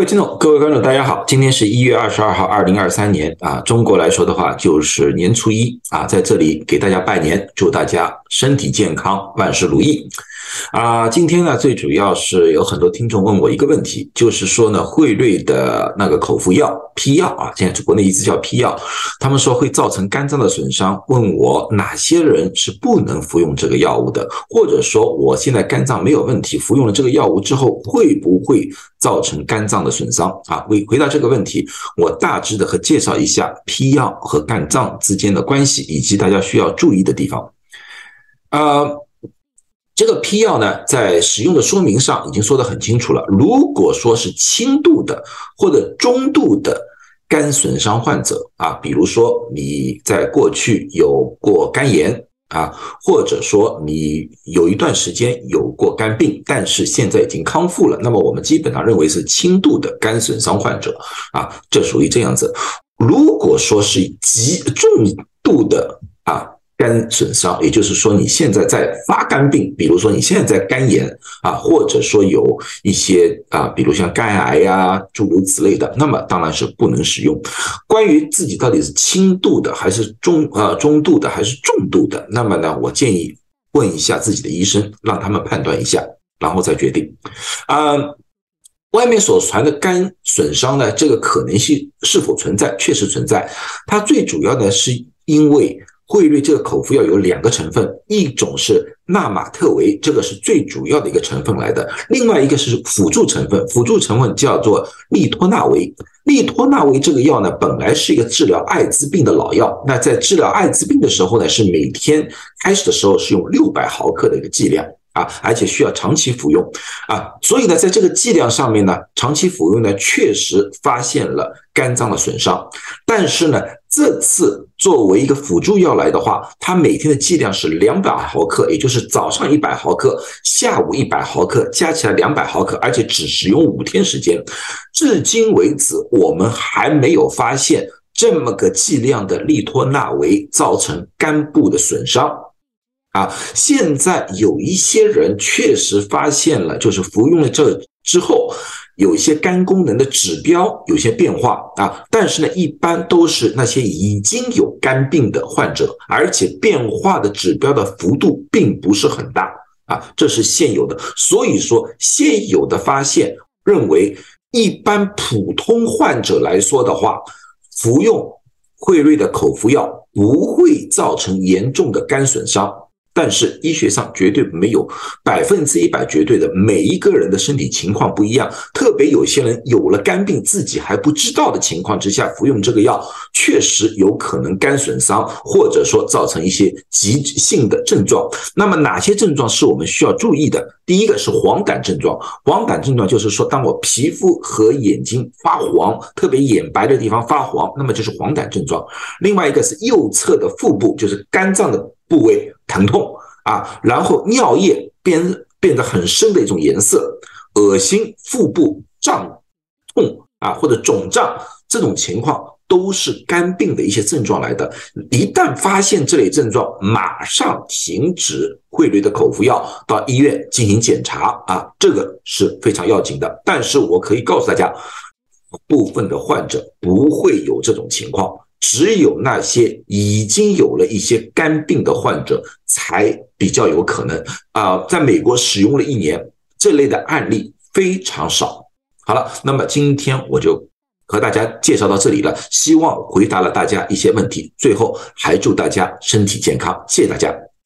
位听众，各位观众，大家好，今天是一月二十二号，二零二三年啊，中国来说的话就是年初一啊，在这里给大家拜年，祝大家身体健康，万事如意。啊，今天呢，最主要是有很多听众问我一个问题，就是说呢，汇瑞的那个口服药批药啊，现在国内一直叫批药，他们说会造成肝脏的损伤，问我哪些人是不能服用这个药物的，或者说我现在肝脏没有问题，服用了这个药物之后会不会造成肝脏的损伤啊？为回答这个问题，我大致的和介绍一下批药和肝脏之间的关系，以及大家需要注意的地方。呃。这批药呢，在使用的说明上已经说得很清楚了。如果说是轻度的或者中度的肝损伤患者啊，比如说你在过去有过肝炎啊，或者说你有一段时间有过肝病，但是现在已经康复了，那么我们基本上认为是轻度的肝损伤患者啊，这属于这样子。如果说是极重度的啊。肝损伤，也就是说你现在在发肝病，比如说你现在在肝炎啊，或者说有一些啊，比如像肝癌呀，诸如此类的，那么当然是不能使用。关于自己到底是轻度的还是中呃中度的还是重度的，那么呢，我建议问一下自己的医生，让他们判断一下，然后再决定。啊，外面所传的肝损伤呢，这个可能性是否存在？确实存在。它最主要的是因为。汇瑞这个口服药有两个成分，一种是纳马特韦，这个是最主要的一个成分来的；另外一个是辅助成分，辅助成分叫做利托那韦。利托那韦这个药呢，本来是一个治疗艾滋病的老药，那在治疗艾滋病的时候呢，是每天开始的时候是用六百毫克的一个剂量啊，而且需要长期服用啊，所以呢，在这个剂量上面呢，长期服用呢，确实发现了肝脏的损伤，但是呢。这次作为一个辅助药来的话，它每天的剂量是两百毫克，也就是早上一百毫克，下午一百毫克，加起来两百毫克，而且只使用五天时间。至今为止，我们还没有发现这么个剂量的利托那韦造成肝部的损伤。啊，现在有一些人确实发现了，就是服用了这之后。有一些肝功能的指标有些变化啊，但是呢，一般都是那些已经有肝病的患者，而且变化的指标的幅度并不是很大啊，这是现有的。所以说，现有的发现认为，一般普通患者来说的话，服用惠瑞的口服药不会造成严重的肝损伤。但是医学上绝对没有百分之一百绝对的，每一个人的身体情况不一样，特别有些人有了肝病自己还不知道的情况之下服用这个药，确实有可能肝损伤，或者说造成一些急性的症状。那么哪些症状是我们需要注意的？第一个是黄疸症状，黄疸症状就是说，当我皮肤和眼睛发黄，特别眼白的地方发黄，那么就是黄疸症状。另外一个是右侧的腹部，就是肝脏的部位。疼痛啊，然后尿液变变得很深的一种颜色，恶心、腹部胀痛啊，或者肿胀这种情况都是肝病的一些症状来的。一旦发现这类症状，马上停止汇率的口服药，到医院进行检查啊，这个是非常要紧的。但是我可以告诉大家，部分的患者不会有这种情况。只有那些已经有了一些肝病的患者才比较有可能啊，在美国使用了一年，这类的案例非常少。好了，那么今天我就和大家介绍到这里了，希望回答了大家一些问题。最后还祝大家身体健康，谢谢大家。